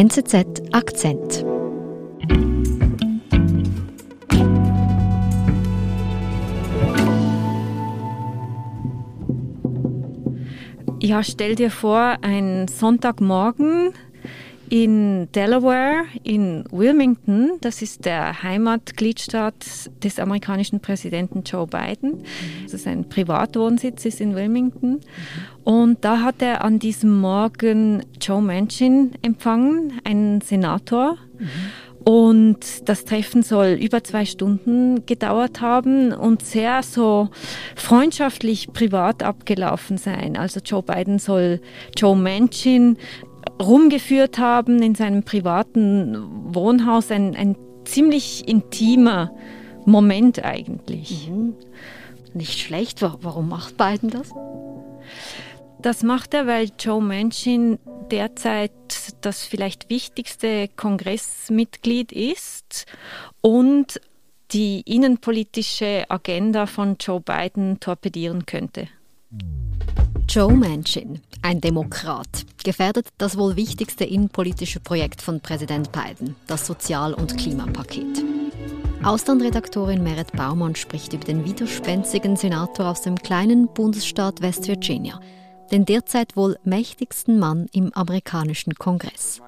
NZZ Akzent. Ja, stell dir vor, ein Sonntagmorgen in Delaware, in Wilmington, das ist der Heimatgliedstaat des amerikanischen Präsidenten Joe Biden. Das ist ein Privatwohnsitz ist in Wilmington. Und da hat er an diesem Morgen Joe Manchin empfangen, einen Senator. Und das Treffen soll über zwei Stunden gedauert haben und sehr so freundschaftlich privat abgelaufen sein. Also Joe Biden soll Joe Manchin rumgeführt haben in seinem privaten Wohnhaus. Ein, ein ziemlich intimer Moment eigentlich. Mhm. Nicht schlecht. Warum macht Biden das? Das macht er, weil Joe Manchin derzeit das vielleicht wichtigste Kongressmitglied ist und die innenpolitische Agenda von Joe Biden torpedieren könnte. Joe Manchin, ein Demokrat, gefährdet das wohl wichtigste innenpolitische Projekt von Präsident Biden, das Sozial- und Klimapaket. Auslandredaktorin Meret Baumann spricht über den widerspenstigen Senator aus dem kleinen Bundesstaat West Virginia, den derzeit wohl mächtigsten Mann im amerikanischen Kongress.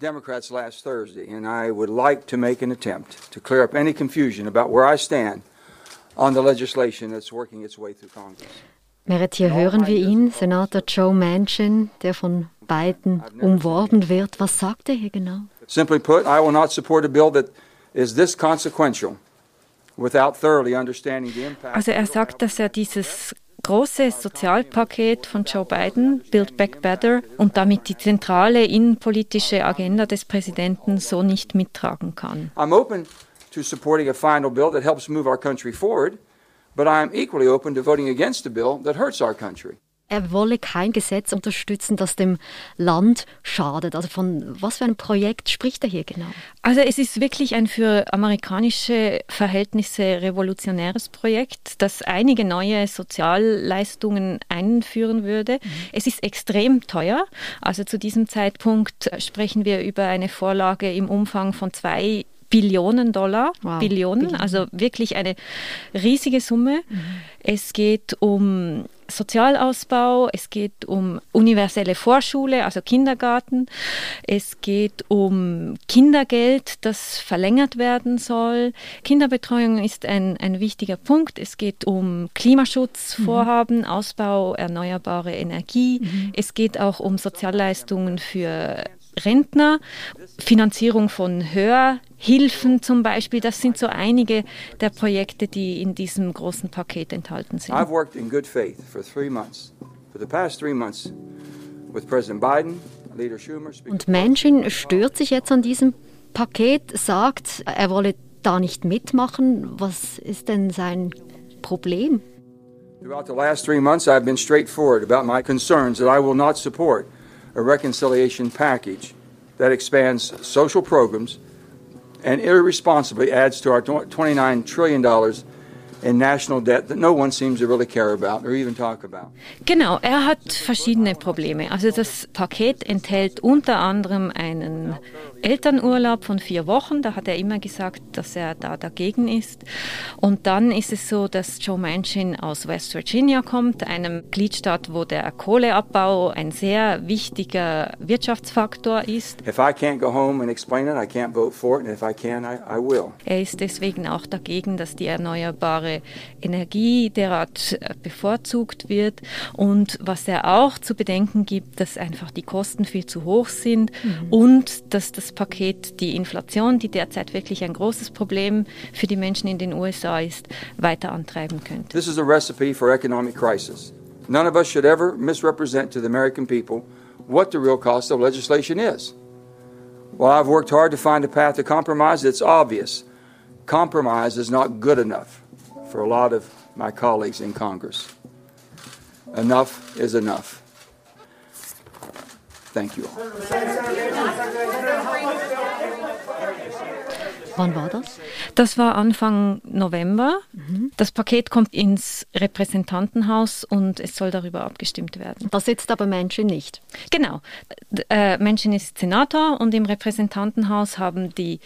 Democrats last Thursday, and I would like to make an attempt to clear up any confusion about where I stand on the legislation that's working its way through Congress. Meret, hier hören wir ihn, Senator Joe Manchin, der von Biden umworben wird. Was sagt er hier genau? Simply put, I will not support a bill that is this consequential without thoroughly understanding the impact. Also er sagt, dass er dieses große Sozialpaket von Joe Biden, Build Back Better, und damit die zentrale innenpolitische Agenda des Präsidenten so nicht mittragen kann. I'm open to supporting a final bill that helps move our country forward, but I am equally open to voting against a bill that hurts our country. Er wolle kein Gesetz unterstützen, das dem Land schadet. Also von was für einem Projekt spricht er hier genau? Also es ist wirklich ein für amerikanische Verhältnisse revolutionäres Projekt, das einige neue Sozialleistungen einführen würde. Mhm. Es ist extrem teuer. Also zu diesem Zeitpunkt sprechen wir über eine Vorlage im Umfang von zwei Billionen Dollar, wow. Billionen, also wirklich eine riesige Summe. Mhm. Es geht um Sozialausbau, es geht um universelle Vorschule, also Kindergarten, es geht um Kindergeld, das verlängert werden soll. Kinderbetreuung ist ein, ein wichtiger Punkt. Es geht um Klimaschutzvorhaben, mhm. Ausbau erneuerbare Energie. Mhm. Es geht auch um Sozialleistungen für Rentner, Finanzierung von Hörhilfen zum Beispiel. Das sind so einige der Projekte, die in diesem großen Paket enthalten sind. I've worked in good faith for three months. For the past three months with President Biden. Und Manchin stört sich jetzt an diesem Paket, sagt, er wolle da nicht mitmachen. Was ist denn sein Problem? Throughout the last three months, I've been straightforward about my concerns that I will not support a reconciliation package that expands social programs and irresponsibly adds to our $29 trillion in national debt that no one seems to really care about or even talk about. Genau, er hat verschiedene Probleme. Also das Paket enthält unter anderem einen Elternurlaub von vier Wochen. Da hat er immer gesagt, dass er da dagegen ist. Und dann ist es so, dass Joe Manchin aus West Virginia kommt, einem Gliedstaat, wo der Kohleabbau ein sehr wichtiger Wirtschaftsfaktor ist. If I can't go home and explain it, I can't vote for it. And if I can, I, I will. Er ist deswegen auch dagegen, dass die erneuerbare erneuerbare Energie derart äh, bevorzugt wird und was er auch zu bedenken gibt, dass einfach die Kosten viel zu hoch sind mhm. und dass das Paket die Inflation, die derzeit wirklich ein großes Problem für die Menschen in den USA ist, weiter antreiben könnte. This is a recipe for economic crisis. None of us should ever misrepresent to the American people what the real cost of legislation is. While I've worked hard to find a path to compromise, it's obvious compromise is not good enough for a lot of my colleagues in Congress. Enough is enough. Thank you. Wann war das? Das war Anfang November. Mhm. Das Paket kommt ins Repräsentantenhaus und es soll darüber abgestimmt werden. Da sitzt aber Manchin nicht. Genau. Äh, Manchin ist Senator und im Repräsentantenhaus haben die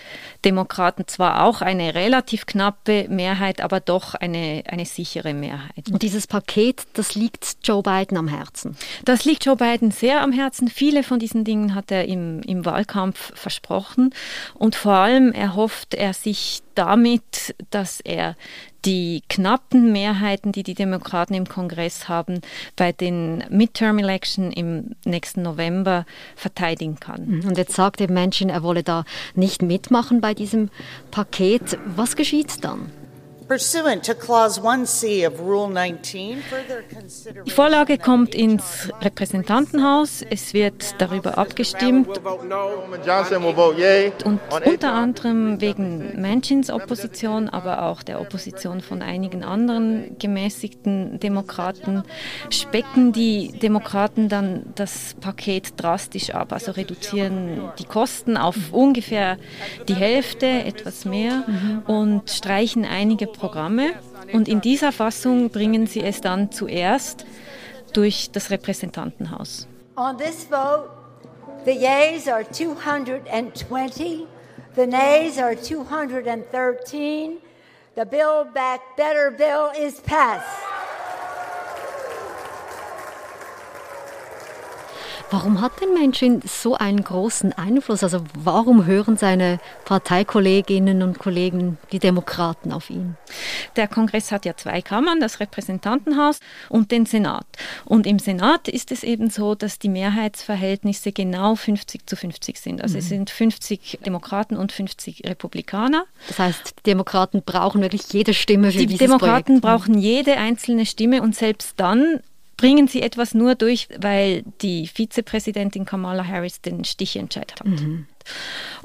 Demokraten zwar auch eine relativ knappe Mehrheit, aber doch eine, eine sichere Mehrheit. Und dieses Paket, das liegt Joe Biden am Herzen? Das liegt Joe Biden sehr am Herzen. Viele von diesen Dingen hat er im, im Wahlkampf versprochen und vor allem erhofft erhofft er sich damit, dass er die knappen Mehrheiten, die die Demokraten im Kongress haben, bei den Midterm Elections im nächsten November verteidigen kann. Mhm. Und jetzt sagt der Menschen, er wolle da nicht mitmachen bei diesem Paket. Was geschieht dann? Die Vorlage kommt ins Repräsentantenhaus. Es wird darüber abgestimmt. Und unter anderem wegen Manchins Opposition, aber auch der Opposition von einigen anderen gemäßigten Demokraten, specken die Demokraten dann das Paket drastisch ab, also reduzieren die Kosten auf ungefähr die Hälfte, etwas mehr, mhm. und streichen einige Programme und in dieser Fassung bringen sie es dann zuerst durch das Repräsentantenhaus. On this vote, the yeas are 220, the nays are 213. The Build Back Better bill is passed. Warum hat denn Manchin so einen großen Einfluss? Also warum hören seine Parteikolleginnen und Kollegen, die Demokraten, auf ihn? Der Kongress hat ja zwei Kammern, das Repräsentantenhaus und den Senat. Und im Senat ist es eben so, dass die Mehrheitsverhältnisse genau 50 zu 50 sind. Also mhm. es sind 50 Demokraten und 50 Republikaner. Das heißt, die Demokraten brauchen wirklich jede Stimme für die dieses Demokraten Projekt. brauchen jede einzelne Stimme und selbst dann bringen sie etwas nur durch, weil die Vizepräsidentin Kamala Harris den Stichentscheid hat. Mhm.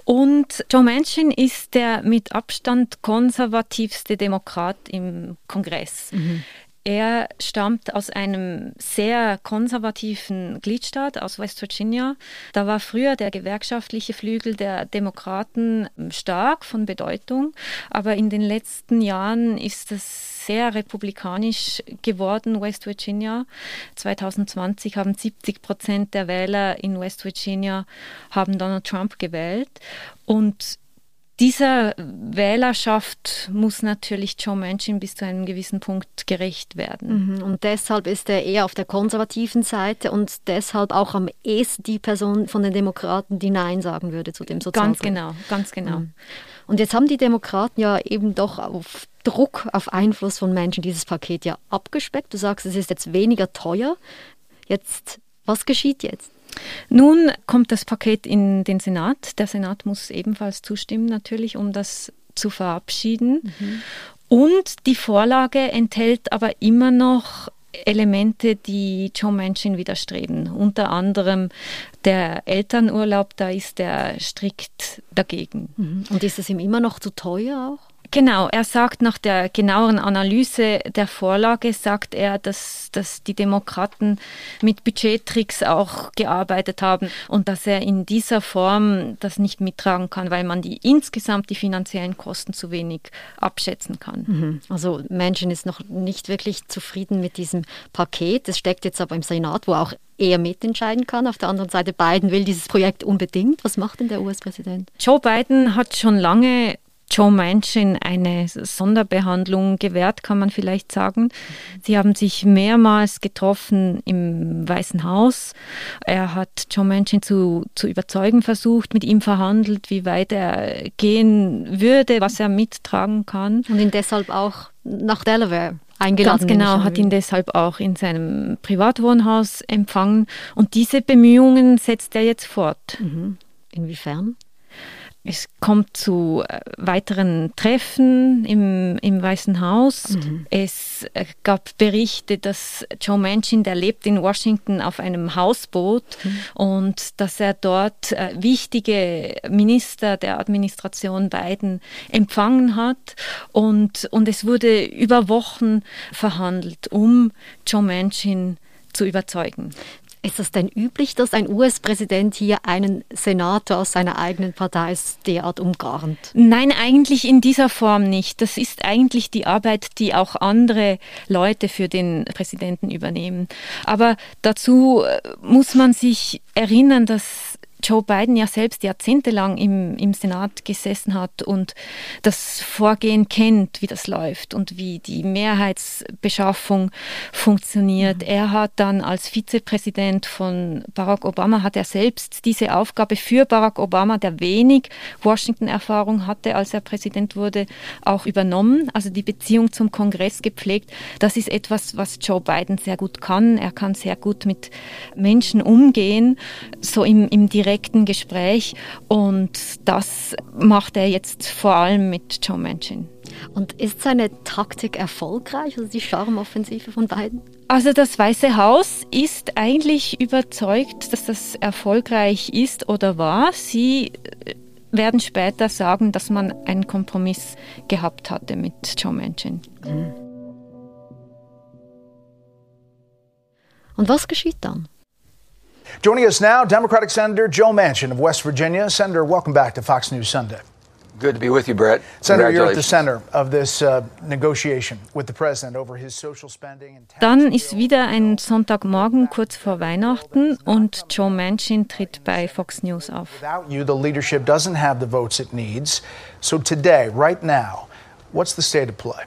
Und Joe Manchin ist der mit Abstand konservativste Demokrat im Kongress. Mhm. Er stammt aus einem sehr konservativen Gliedstaat aus West Virginia. Da war früher der gewerkschaftliche Flügel der Demokraten stark von Bedeutung, aber in den letzten Jahren ist es sehr republikanisch geworden, West Virginia. 2020 haben 70 Prozent der Wähler in West Virginia haben Donald Trump gewählt und dieser Wählerschaft muss natürlich Joe Manchin bis zu einem gewissen Punkt gerecht werden. Mhm. Und deshalb ist er eher auf der konservativen Seite und deshalb auch am ehesten die Person von den Demokraten, die Nein sagen würde zu dem Sozialprogramm. Ganz genau, ganz genau. Mhm. Und jetzt haben die Demokraten ja eben doch auf Druck, auf Einfluss von Menschen dieses Paket ja abgespeckt. Du sagst, es ist jetzt weniger teuer. Jetzt, was geschieht jetzt? Nun kommt das Paket in den Senat. Der Senat muss ebenfalls zustimmen, natürlich, um das zu verabschieden. Mhm. Und die Vorlage enthält aber immer noch Elemente, die Joe Manchin widerstreben. Unter anderem der Elternurlaub, da ist er strikt dagegen. Mhm. Und ist es ihm immer noch zu teuer auch? Genau, er sagt nach der genaueren Analyse der Vorlage, sagt er, dass, dass die Demokraten mit Budgettricks auch gearbeitet haben und dass er in dieser Form das nicht mittragen kann, weil man die insgesamt die finanziellen Kosten zu wenig abschätzen kann. Mhm. Also Menschen ist noch nicht wirklich zufrieden mit diesem Paket. Es steckt jetzt aber im Senat, wo auch er mitentscheiden kann. Auf der anderen Seite, Biden will dieses Projekt unbedingt. Was macht denn der US-Präsident? Joe Biden hat schon lange Joe Manchin eine Sonderbehandlung gewährt, kann man vielleicht sagen. Sie haben sich mehrmals getroffen im Weißen Haus. Er hat Joe Manchin zu, zu überzeugen versucht, mit ihm verhandelt, wie weit er gehen würde, was er mittragen kann. Und ihn deshalb auch nach Delaware eingeladen. Ganz genau, hat ihn deshalb auch in seinem Privatwohnhaus empfangen. Und diese Bemühungen setzt er jetzt fort. Mhm. Inwiefern? Es kommt zu äh, weiteren Treffen im, im Weißen Haus. Mhm. Es äh, gab Berichte, dass Joe Manchin, der lebt in Washington auf einem Hausboot mhm. und dass er dort äh, wichtige Minister der Administration Biden empfangen hat. Und, und es wurde über Wochen verhandelt, um Joe Manchin zu überzeugen. Ist es denn üblich, dass ein US-Präsident hier einen Senator aus seiner eigenen Partei derart umgarnt? Nein, eigentlich in dieser Form nicht. Das ist eigentlich die Arbeit, die auch andere Leute für den Präsidenten übernehmen. Aber dazu äh, muss man sich erinnern, dass Joe Biden ja selbst jahrzehntelang im, im Senat gesessen hat und das Vorgehen kennt, wie das läuft und wie die Mehrheitsbeschaffung funktioniert. Mhm. Er hat dann als Vizepräsident von Barack Obama, hat er selbst diese Aufgabe für Barack Obama, der wenig Washington-Erfahrung hatte, als er Präsident wurde, auch übernommen. Also die Beziehung zum Kongress gepflegt. Das ist etwas, was Joe Biden sehr gut kann. Er kann sehr gut mit Menschen umgehen, so im, im direkten direkten Gespräch und das macht er jetzt vor allem mit Joe Manchin. Und ist seine Taktik erfolgreich, also die Charmoffensive von beiden? Also das Weiße Haus ist eigentlich überzeugt, dass das erfolgreich ist oder war. Sie äh, werden später sagen, dass man einen Kompromiss gehabt hatte mit Joe Manchin. Mhm. Und was geschieht dann? Joining us now, Democratic Senator Joe Manchin of West Virginia. Senator, welcome back to Fox News Sunday. Good to be with you, Brett. Senator, you're at the center of this uh, negotiation with the president over his social spending and Dann ist wieder ein Sonntagmorgen kurz vor Weihnachten und Joe Manchin tritt bei Fox News auf. Without you, the leadership doesn't have the votes it needs. So today, right now, what's the state of play?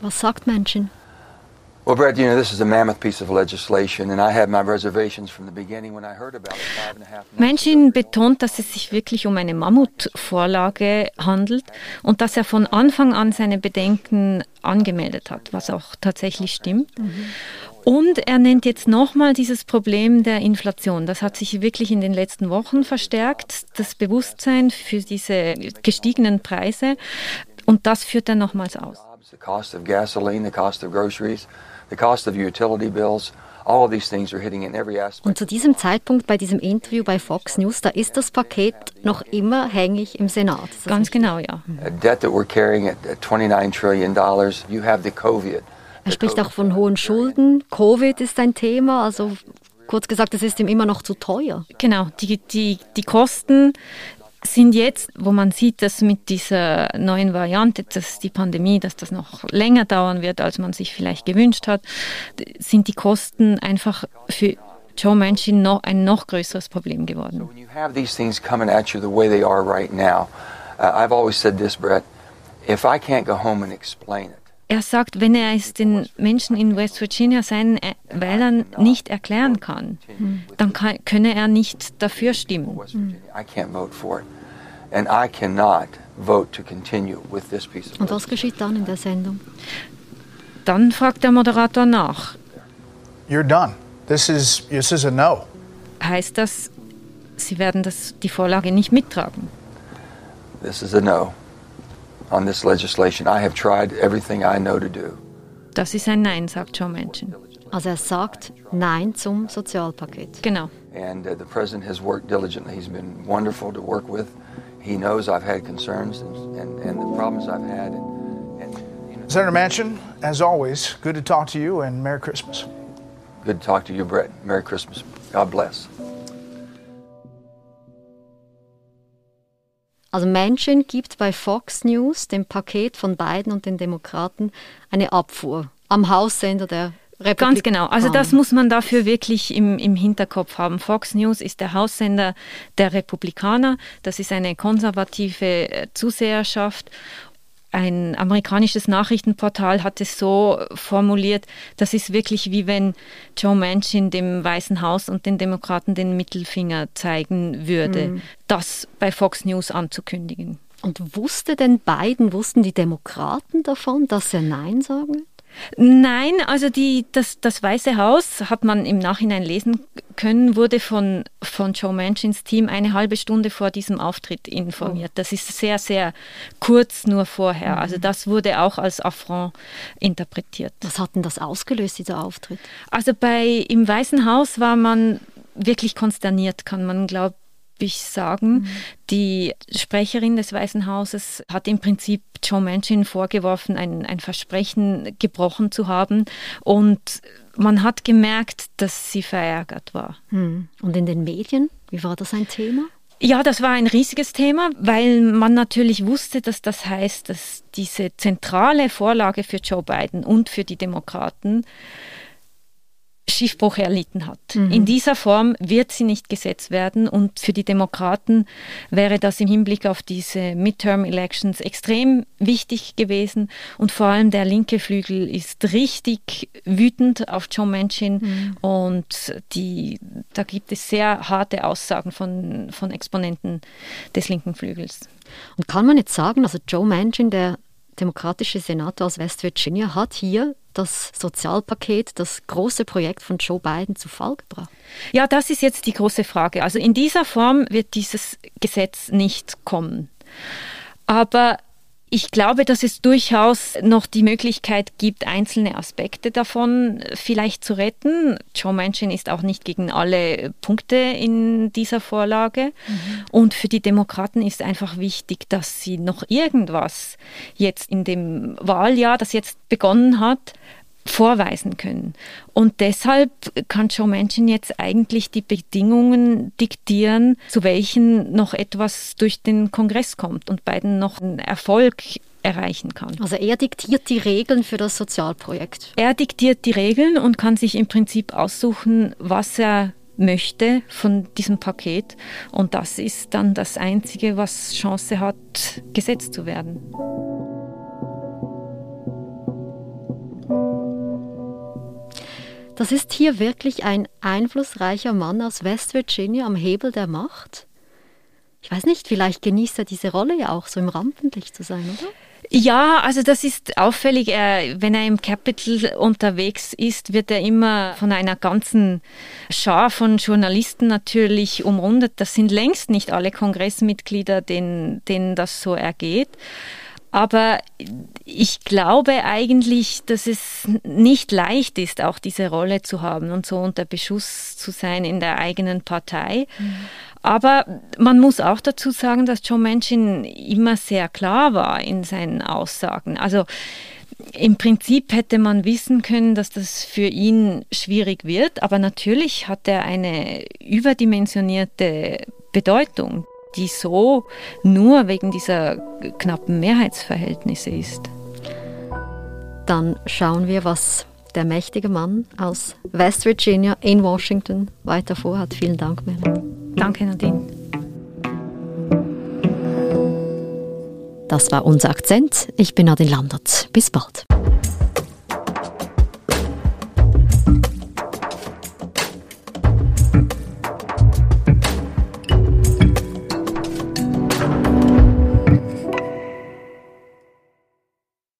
Was sagt Manchin? Manchin betont, dass es sich wirklich um eine Mammutvorlage handelt und dass er von Anfang an seine Bedenken angemeldet hat, was auch tatsächlich stimmt. Mhm. Und er nennt jetzt nochmal dieses Problem der Inflation. Das hat sich wirklich in den letzten Wochen verstärkt, das Bewusstsein für diese gestiegenen Preise. Und das führt er nochmals aus. The cost of gasoline, the cost of groceries the cost of utility bills. All of these things are hitting in every aspect. Und zu diesem Zeitpunkt bei diesem Interview bei Fox News, da ist das Paket noch immer hängig im Senat. Ganz genau, ja. A debt that we're carrying at 29 trillion dollars. You have the COVID. Er spricht auch von hohen Schulden. Covid ist ein Thema, also kurz gesagt, es ist ihm immer noch zu teuer. Genau, die, die, die Kosten sind jetzt, wo man sieht, dass mit dieser neuen Variante, dass die Pandemie, dass das noch länger dauern wird, als man sich vielleicht gewünscht hat, sind die Kosten einfach für Joe Manchin noch ein noch größeres Problem geworden. So when you uh, I've always said this, Brett, if I can't go home and explain it, er sagt, wenn er es den Menschen in West Virginia, seinen äh, Wählern, nicht erklären kann, dann kann, könne er nicht dafür stimmen. Und was geschieht dann in der Sendung? Dann fragt der Moderator nach. You're done. This is, this is a no. Heißt das, Sie werden das, die Vorlage nicht mittragen? This is a no on this legislation. I have tried everything I know to do. Das ist ein Nein, sagt Joe Manchin. Also er sagt Nein zum Sozialpaket. Genau. And uh, the president has worked diligently. He's been wonderful to work with. He knows I've had concerns and, and, and the problems I've had. And, and, you know. Senator Manchin, as always, good to talk to you and Merry Christmas. Good to talk to you, Brett. Merry Christmas. God bless. Also Manchin gibt bei Fox News dem Paket von Biden und den Demokraten eine Abfuhr am Haussender der Ganz genau. Also das muss man dafür wirklich im, im Hinterkopf haben. Fox News ist der Haussender der Republikaner. Das ist eine konservative äh, Zuseherschaft ein amerikanisches Nachrichtenportal hat es so formuliert, das ist wirklich wie wenn Joe Manchin dem Weißen Haus und den Demokraten den Mittelfinger zeigen würde, mhm. das bei Fox News anzukündigen. Und wusste denn Biden, wussten die Demokraten davon, dass er Nein sagen? Nein, also die, das, das Weiße Haus, hat man im Nachhinein lesen können, wurde von, von Joe Manchins Team eine halbe Stunde vor diesem Auftritt informiert. Das ist sehr, sehr kurz nur vorher. Also mhm. das wurde auch als Affront interpretiert. Was hat denn das ausgelöst, dieser Auftritt? Also bei, im Weißen Haus war man wirklich konsterniert, kann man, glaube ich sagen. Mhm. Die Sprecherin des Weißen Hauses hat im Prinzip Joe Manchin vorgeworfen, ein, ein Versprechen gebrochen zu haben. Und man hat gemerkt, dass sie verärgert war. Mhm. Und in den Medien, wie war das ein Thema? Ja, das war ein riesiges Thema, weil man natürlich wusste, dass das heißt, dass diese zentrale Vorlage für Joe Biden und für die Demokraten Schiffbruch erlitten hat. Mhm. In dieser Form wird sie nicht gesetzt werden und für die Demokraten wäre das im Hinblick auf diese Midterm-Elections extrem wichtig gewesen und vor allem der linke Flügel ist richtig wütend auf John Manchin mhm. und die, da gibt es sehr harte Aussagen von, von Exponenten des linken Flügels. Und kann man jetzt sagen, also Joe Manchin, der demokratische Senator aus West Virginia, hat hier das Sozialpaket, das große Projekt von Joe Biden zu Fall gebracht? Ja, das ist jetzt die große Frage. Also in dieser Form wird dieses Gesetz nicht kommen. Aber ich glaube, dass es durchaus noch die Möglichkeit gibt, einzelne Aspekte davon vielleicht zu retten. Joe Manchin ist auch nicht gegen alle Punkte in dieser Vorlage. Mhm. Und für die Demokraten ist einfach wichtig, dass sie noch irgendwas jetzt in dem Wahljahr, das jetzt begonnen hat, vorweisen können. Und deshalb kann Joe Manchin jetzt eigentlich die Bedingungen diktieren, zu welchen noch etwas durch den Kongress kommt und beiden noch einen Erfolg erreichen kann. Also er diktiert die Regeln für das Sozialprojekt. Er diktiert die Regeln und kann sich im Prinzip aussuchen, was er möchte von diesem Paket. Und das ist dann das Einzige, was Chance hat, gesetzt zu werden. Das ist hier wirklich ein einflussreicher Mann aus West Virginia am Hebel der Macht. Ich weiß nicht, vielleicht genießt er diese Rolle ja auch so im Rampenlicht zu sein, oder? Ja, also das ist auffällig. Wenn er im Capital unterwegs ist, wird er immer von einer ganzen Schar von Journalisten natürlich umrundet. Das sind längst nicht alle Kongressmitglieder, denen, denen das so ergeht. Aber ich glaube eigentlich, dass es nicht leicht ist, auch diese Rolle zu haben und so unter Beschuss zu sein in der eigenen Partei. Mhm. Aber man muss auch dazu sagen, dass John Manchin immer sehr klar war in seinen Aussagen. Also im Prinzip hätte man wissen können, dass das für ihn schwierig wird, aber natürlich hat er eine überdimensionierte Bedeutung die so nur wegen dieser knappen Mehrheitsverhältnisse ist. Dann schauen wir, was der mächtige Mann aus West Virginia in Washington weiter vorhat. Vielen Dank, Melanie. Danke, Nadine. Das war unser Akzent. Ich bin Nadine Landert. Bis bald.